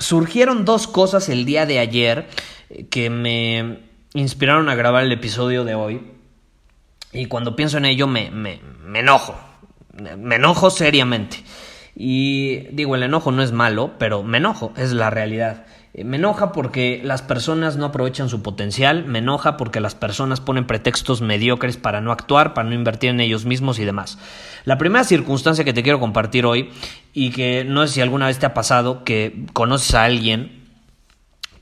surgieron dos cosas el día de ayer que me inspiraron a grabar el episodio de hoy. Y cuando pienso en ello me, me, me enojo. Me enojo seriamente. Y digo, el enojo no es malo, pero me enojo, es la realidad. Eh, me enoja porque las personas no aprovechan su potencial, me enoja porque las personas ponen pretextos mediocres para no actuar, para no invertir en ellos mismos y demás. La primera circunstancia que te quiero compartir hoy, y que no sé si alguna vez te ha pasado, que conoces a alguien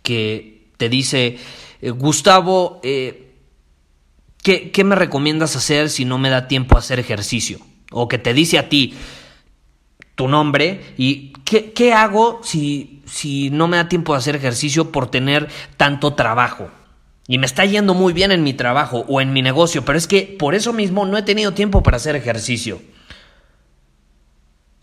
que te dice, eh, Gustavo, eh, ¿qué, ¿qué me recomiendas hacer si no me da tiempo a hacer ejercicio? O que te dice a ti, tu nombre y ¿qué, qué hago si, si no me da tiempo de hacer ejercicio por tener tanto trabajo? Y me está yendo muy bien en mi trabajo o en mi negocio, pero es que por eso mismo no he tenido tiempo para hacer ejercicio.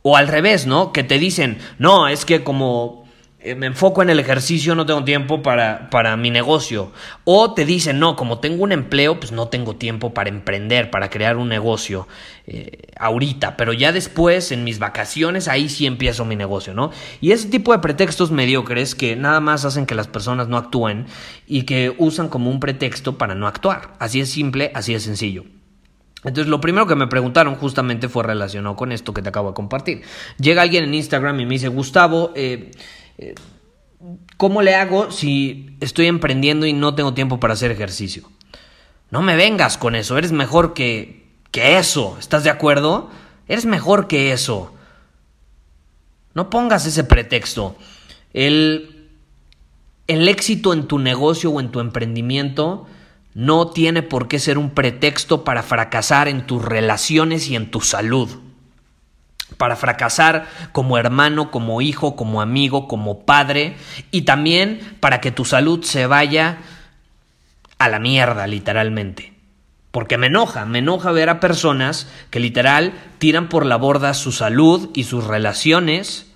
O al revés, ¿no? Que te dicen, no, es que como me enfoco en el ejercicio, no tengo tiempo para, para mi negocio. O te dicen, no, como tengo un empleo, pues no tengo tiempo para emprender, para crear un negocio eh, ahorita, pero ya después, en mis vacaciones, ahí sí empiezo mi negocio, ¿no? Y ese tipo de pretextos mediocres que nada más hacen que las personas no actúen y que usan como un pretexto para no actuar. Así es simple, así es sencillo. Entonces, lo primero que me preguntaron justamente fue relacionado con esto que te acabo de compartir. Llega alguien en Instagram y me dice, Gustavo, eh, ¿Cómo le hago si estoy emprendiendo y no tengo tiempo para hacer ejercicio? No me vengas con eso, eres mejor que, que eso, ¿estás de acuerdo? Eres mejor que eso. No pongas ese pretexto. El, el éxito en tu negocio o en tu emprendimiento no tiene por qué ser un pretexto para fracasar en tus relaciones y en tu salud para fracasar como hermano, como hijo, como amigo, como padre y también para que tu salud se vaya a la mierda, literalmente. Porque me enoja, me enoja ver a personas que literal tiran por la borda su salud y sus relaciones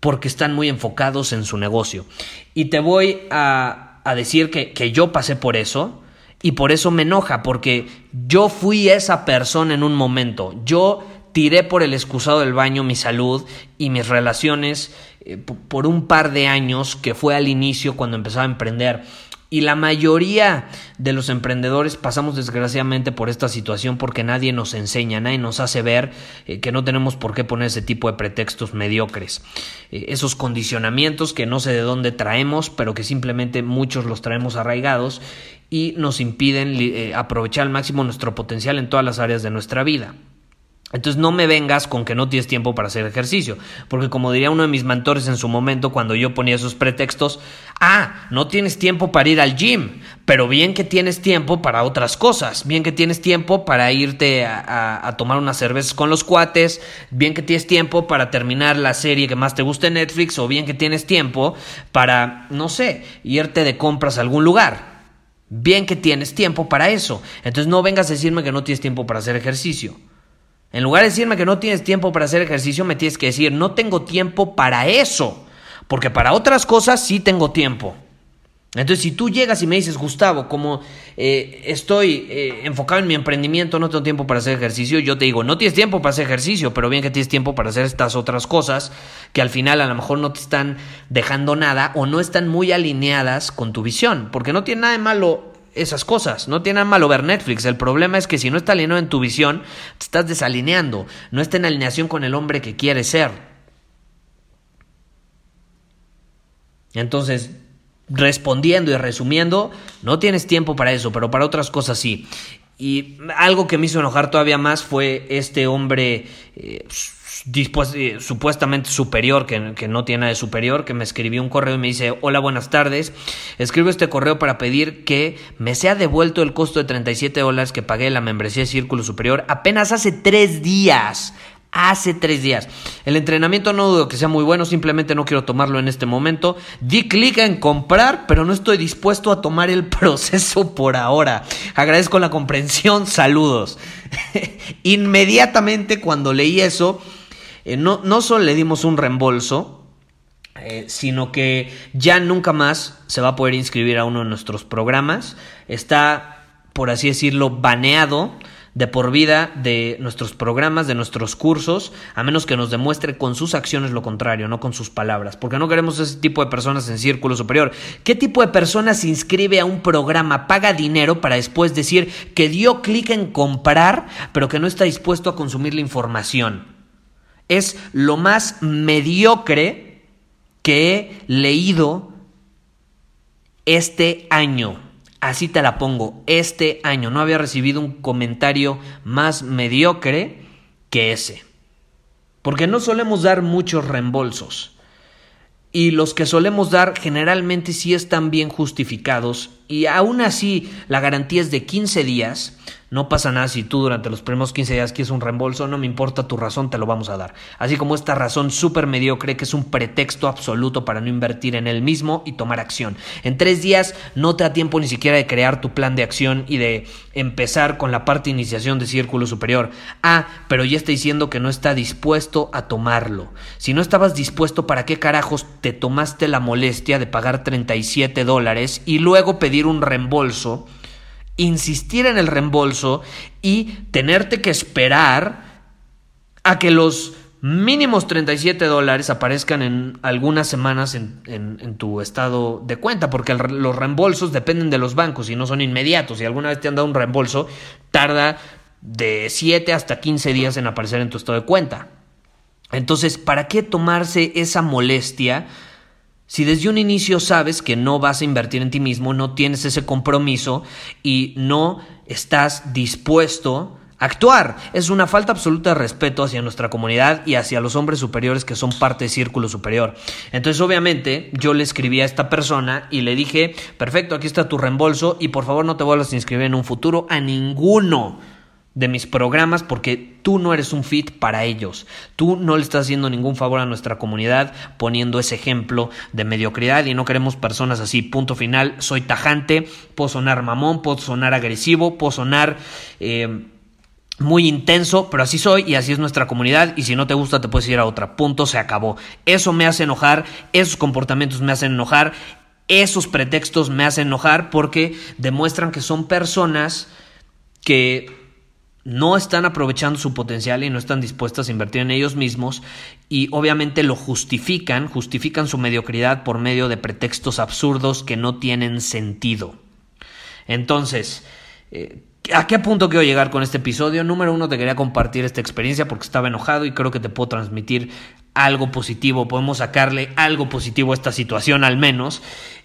porque están muy enfocados en su negocio. Y te voy a, a decir que, que yo pasé por eso y por eso me enoja, porque yo fui esa persona en un momento. Yo tiré por el excusado del baño mi salud y mis relaciones eh, por un par de años que fue al inicio cuando empezaba a emprender. Y la mayoría de los emprendedores pasamos desgraciadamente por esta situación porque nadie nos enseña, nadie nos hace ver eh, que no tenemos por qué poner ese tipo de pretextos mediocres. Eh, esos condicionamientos que no sé de dónde traemos, pero que simplemente muchos los traemos arraigados y nos impiden aprovechar al máximo nuestro potencial en todas las áreas de nuestra vida. Entonces no me vengas con que no tienes tiempo para hacer ejercicio, porque como diría uno de mis mentores en su momento cuando yo ponía esos pretextos, ah, no tienes tiempo para ir al gym, pero bien que tienes tiempo para otras cosas, bien que tienes tiempo para irte a, tomar unas cervezas con los cuates, bien que tienes tiempo para terminar la serie que más te guste en Netflix, o bien que tienes tiempo para, no sé, irte de compras a algún lugar. Bien que tienes tiempo para eso. Entonces no vengas a decirme que no tienes tiempo para hacer ejercicio. En lugar de decirme que no tienes tiempo para hacer ejercicio, me tienes que decir, no tengo tiempo para eso. Porque para otras cosas sí tengo tiempo. Entonces, si tú llegas y me dices, Gustavo, como eh, estoy eh, enfocado en mi emprendimiento, no tengo tiempo para hacer ejercicio, yo te digo, no tienes tiempo para hacer ejercicio, pero bien que tienes tiempo para hacer estas otras cosas que al final a lo mejor no te están dejando nada o no están muy alineadas con tu visión. Porque no tiene nada de malo esas cosas. No tiene nada malo ver Netflix. El problema es que si no está alineado en tu visión, te estás desalineando. No está en alineación con el hombre que quieres ser. Entonces, respondiendo y resumiendo, no tienes tiempo para eso, pero para otras cosas sí. Y algo que me hizo enojar todavía más fue este hombre eh, eh, supuestamente superior, que, que, no tiene nada de superior, que me escribió un correo y me dice, hola, buenas tardes, escribo este correo para pedir que me sea devuelto el costo de 37 dólares que pagué la membresía de Círculo Superior apenas hace tres días hace tres días. El entrenamiento no dudo que sea muy bueno, simplemente no quiero tomarlo en este momento. Di clic en comprar, pero no estoy dispuesto a tomar el proceso por ahora. Agradezco la comprensión, saludos. Inmediatamente cuando leí eso, eh, no, no solo le dimos un reembolso, eh, sino que ya nunca más se va a poder inscribir a uno de nuestros programas. Está, por así decirlo, baneado de por vida de nuestros programas, de nuestros cursos, a menos que nos demuestre con sus acciones lo contrario, no con sus palabras, porque no queremos ese tipo de personas en círculo superior. ¿Qué tipo de persona se inscribe a un programa, paga dinero para después decir que dio clic en comprar, pero que no está dispuesto a consumir la información? Es lo más mediocre que he leído este año. Así te la pongo. Este año no había recibido un comentario más mediocre que ese. Porque no solemos dar muchos reembolsos. Y los que solemos dar generalmente sí están bien justificados. Y aún así la garantía es de 15 días. No pasa nada si tú durante los primeros 15 días quieres un reembolso, no me importa tu razón, te lo vamos a dar. Así como esta razón súper mediocre que es un pretexto absoluto para no invertir en él mismo y tomar acción. En tres días no te da tiempo ni siquiera de crear tu plan de acción y de empezar con la parte de iniciación de círculo superior. Ah, pero ya está diciendo que no está dispuesto a tomarlo. Si no estabas dispuesto, ¿para qué carajos te tomaste la molestia de pagar 37 dólares y luego pedir un reembolso? Insistir en el reembolso y tenerte que esperar a que los mínimos 37 dólares aparezcan en algunas semanas en, tu estado de cuenta, porque los reembolsos dependen de los bancos y no son inmediatos. Si alguna vez te han dado un reembolso, tarda de 7 hasta 15 días en aparecer en tu estado de cuenta. Entonces, ¿para qué tomarse esa molestia? Si desde un inicio sabes que no vas a invertir en ti mismo, no tienes ese compromiso y no estás dispuesto a actuar, es una falta absoluta de respeto hacia nuestra comunidad y hacia los hombres superiores que son parte del círculo superior. Entonces, obviamente, yo le escribí a esta persona y le dije, perfecto, aquí está tu reembolso y por favor no te vuelvas a inscribir en un futuro a ninguno de mis programas porque tú no eres un fit para ellos. Tú no le estás haciendo ningún favor a nuestra comunidad poniendo ese ejemplo de mediocridad y no queremos personas así. Punto final. Soy tajante, puedo sonar mamón, puedo sonar agresivo, puedo sonar... Eh, muy intenso, pero así soy y así es nuestra comunidad y si no te gusta te puedes ir a otra. Punto, se acabó. Eso me hace enojar, esos comportamientos me hacen enojar, esos pretextos me hacen enojar porque demuestran que son personas que no están aprovechando su potencial y no están dispuestas a invertir en ellos mismos y obviamente lo justifican, justifican su mediocridad por medio de pretextos absurdos que no tienen sentido. Entonces, eh, ¿a qué punto quiero llegar con este episodio? Número uno, te quería compartir esta experiencia porque estaba enojado y creo que te puedo transmitir algo positivo, podemos sacarle algo positivo a esta situación al menos.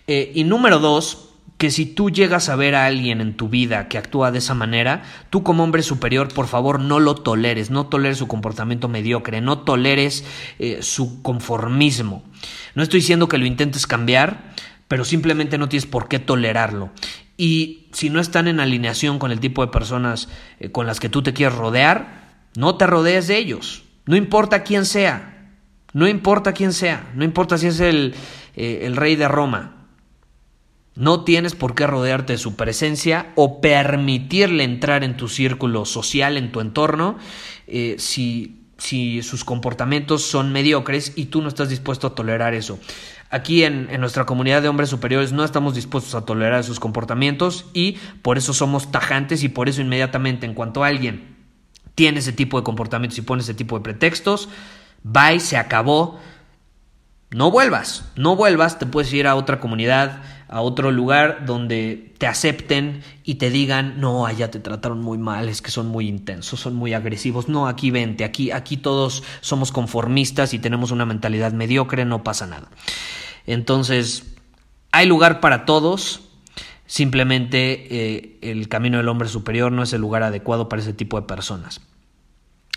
Eh, y número dos, que si tú llegas a ver a alguien en tu vida que actúa de esa manera, tú como hombre superior, por favor, no lo toleres, no toleres su comportamiento mediocre, no toleres eh, su conformismo. No estoy diciendo que lo intentes cambiar, pero simplemente no tienes por qué tolerarlo. Y si no están en alineación con el tipo de personas eh, con las que tú te quieres rodear, no te rodees de ellos. No importa quién sea. No importa quién sea. No importa si es el, eh, el rey de Roma. No tienes por qué rodearte de su presencia o permitirle entrar en tu círculo social, en tu entorno, eh, si, si, sus comportamientos son mediocres y tú no estás dispuesto a tolerar eso. Aquí en, en, nuestra comunidad de hombres superiores no estamos dispuestos a tolerar sus comportamientos y por eso somos tajantes y por eso inmediatamente en cuanto alguien tiene ese tipo de comportamientos y pone ese tipo de pretextos, bye, se acabó. No vuelvas, no vuelvas, te puedes ir a otra comunidad, a otro lugar donde te acepten y te digan, no, allá te trataron muy mal, es que son muy intensos, son muy agresivos, no, aquí vente, aquí, aquí todos somos conformistas y tenemos una mentalidad mediocre, no pasa nada. Entonces, hay lugar para todos. Simplemente eh, el camino del hombre superior no es el lugar adecuado para ese tipo de personas.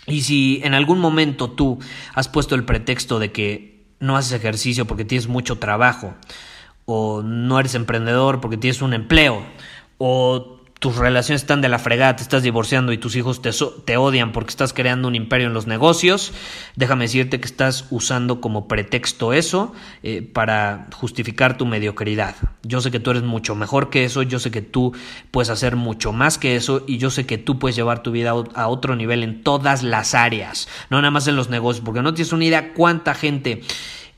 Y si en algún momento tú has puesto el pretexto de que no haces ejercicio porque tienes mucho trabajo, o no eres emprendedor porque tienes un empleo, o tus relaciones están de la fregada, te estás divorciando y tus hijos te, te, odian porque estás creando un imperio en los negocios, déjame decirte que estás usando como pretexto eso eh, para justificar tu mediocridad. Yo sé que tú eres mucho mejor que eso, yo sé que tú puedes hacer mucho más que eso y yo sé que tú puedes llevar tu vida a otro nivel en todas las áreas, no nada más en los negocios, porque no tienes una idea cuánta gente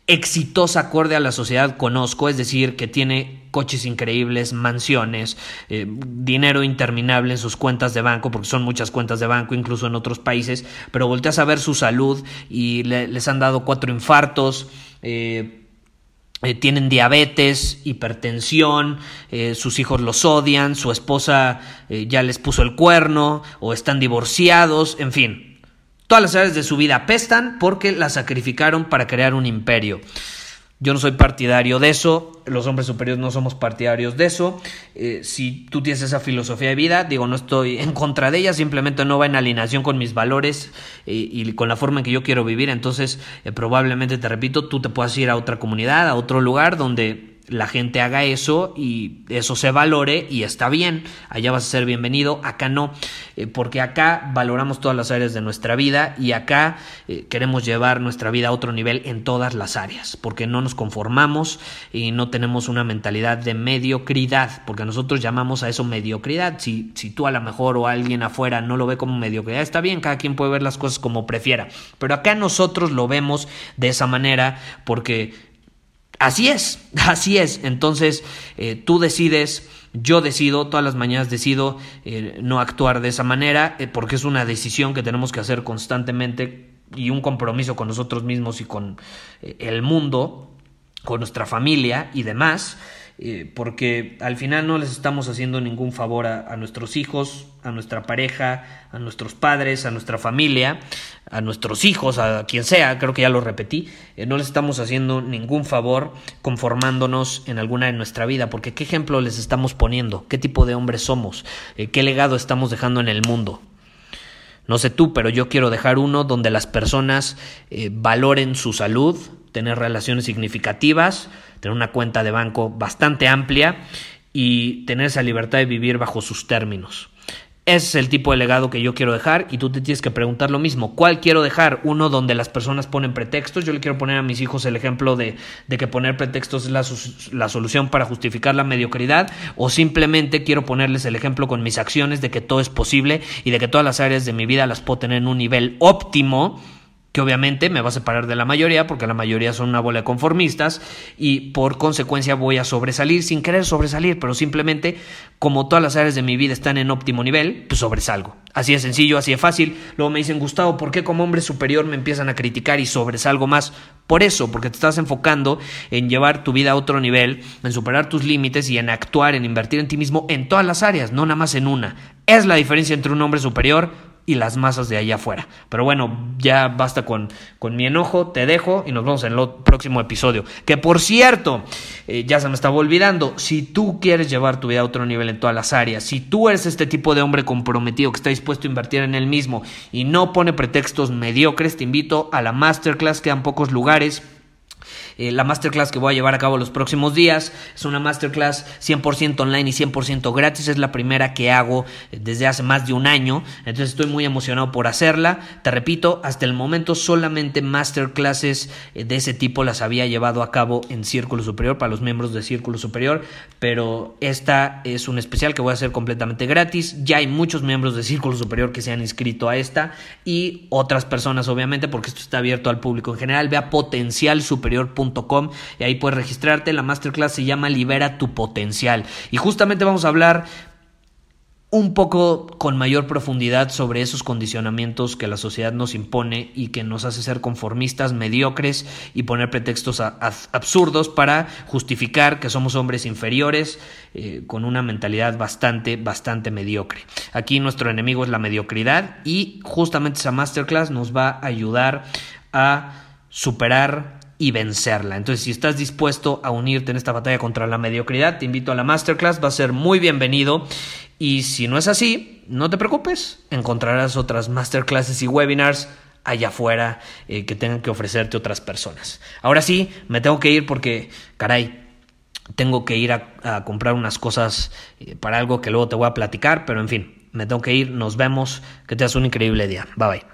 exitosa acorde a la sociedad conozco, es decir, que tiene coches increíbles, mansiones, eh, dinero interminable en sus cuentas de banco, porque son muchas cuentas de banco, incluso en otros países, pero volteas a ver su salud y les han dado cuatro infartos. Eh, eh, tienen diabetes, hipertensión, sus hijos los odian, su esposa ya les puso el cuerno o están divorciados, en fin, Todas las áreas de su vida apestan porque la sacrificaron para crear un imperio. Yo no soy partidario de eso, los hombres superiores no somos partidarios de eso. Eh, si tú tienes esa filosofía de vida, digo, no estoy en contra de ella, simplemente no va en alineación con mis valores eh, y con la forma en que yo quiero vivir. Entonces, eh, probablemente, te repito, tú te puedas ir a otra comunidad, a otro lugar donde la gente haga eso y eso se valore y está bien, allá vas a ser bienvenido, acá no, eh, porque acá valoramos todas las áreas de nuestra vida y acá eh, queremos llevar nuestra vida a otro nivel en todas las áreas, porque no nos conformamos y no tenemos una mentalidad de mediocridad, porque nosotros llamamos a eso mediocridad, si, si tú a lo mejor o alguien afuera no lo ve como mediocridad, está bien, cada quien puede ver las cosas como prefiera, pero acá nosotros lo vemos de esa manera porque Así es, así es. Entonces eh, tú decides, yo decido, todas las mañanas decido eh, no actuar de esa manera eh, porque es una decisión que tenemos que hacer constantemente y un compromiso con nosotros mismos y con el mundo, con nuestra familia y demás. Porque al final no les estamos haciendo ningún favor a, nuestros hijos, a nuestra pareja, a nuestros padres, a nuestra familia, a nuestros hijos, a quien sea, creo que ya lo repetí, eh, no les estamos haciendo ningún favor conformándonos en alguna de nuestra vida, porque ¿qué ejemplo les estamos poniendo? ¿Qué tipo de hombres somos? Eh, ¿Qué legado estamos dejando en el mundo? No sé tú, pero yo quiero dejar uno donde las personas eh, valoren su salud, tener relaciones significativas, tener una cuenta de banco bastante amplia y tener esa libertad de vivir bajo sus términos. Ese es el tipo de legado que yo quiero dejar y tú te tienes que preguntar lo mismo. ¿Cuál quiero dejar? Uno donde las personas ponen pretextos. Yo le quiero poner a mis hijos el ejemplo de, de que poner pretextos es la, la, solución para justificar la mediocridad. O simplemente quiero ponerles el ejemplo con mis acciones de que todo es posible y de que todas las áreas de mi vida las puedo tener en un nivel óptimo que obviamente me va a separar de la mayoría, porque la mayoría son una bola de conformistas, y por consecuencia voy a sobresalir sin querer sobresalir, pero simplemente como todas las áreas de mi vida están en óptimo nivel, pues sobresalgo. Así de sencillo, así de fácil. Luego me dicen, Gustavo, ¿por qué como hombre superior me empiezan a criticar y sobresalgo más? Por eso, porque te estás enfocando en llevar tu vida a otro nivel, en superar tus límites y en actuar, en invertir en ti mismo en todas las áreas, no nada más en una. Es la diferencia entre un hombre superior y las masas de allá afuera. Pero bueno, ya basta con, con mi enojo, te dejo y nos vemos en el próximo episodio. Que por cierto, eh, ya se me estaba olvidando, si tú quieres llevar tu vida a otro nivel en todas las áreas, si tú eres este tipo de hombre comprometido que está dispuesto a invertir en el mismo y no pone pretextos mediocres, te invito a la masterclass, quedan pocos lugares eh, la masterclass que voy a llevar a cabo los próximos días es una masterclass 100% online y 100% gratis. Es la primera que hago eh, desde hace más de un año. Entonces estoy muy emocionado por hacerla. Te repito, hasta el momento solamente masterclasses eh, de ese tipo las había llevado a cabo en Círculo Superior para los miembros de Círculo Superior. Pero esta es un especial que voy a hacer completamente gratis. Ya hay muchos miembros de Círculo Superior que se han inscrito a esta y otras personas obviamente porque esto está abierto al público en general. Ve a potencialsuperior.com y ahí puedes registrarte. La masterclass se llama Libera tu potencial. Y justamente vamos a hablar un poco con mayor profundidad sobre esos condicionamientos que la sociedad nos impone y que nos hace ser conformistas, mediocres y poner pretextos absurdos para justificar que somos hombres inferiores eh, con una mentalidad bastante, bastante mediocre. Aquí nuestro enemigo es la mediocridad y justamente esa masterclass nos va a ayudar a superar y vencerla. Entonces, si estás dispuesto a unirte en esta batalla contra la mediocridad, te invito a la masterclass, va a ser muy bienvenido. Y si no es así, no te preocupes, encontrarás otras masterclasses y webinars allá afuera eh, que tengan que ofrecerte otras personas. Ahora sí, me tengo que ir porque, caray, tengo que ir a, comprar unas cosas eh, para algo que luego te voy a platicar, pero en fin, me tengo que ir, nos vemos, que tengas un increíble día. Bye bye.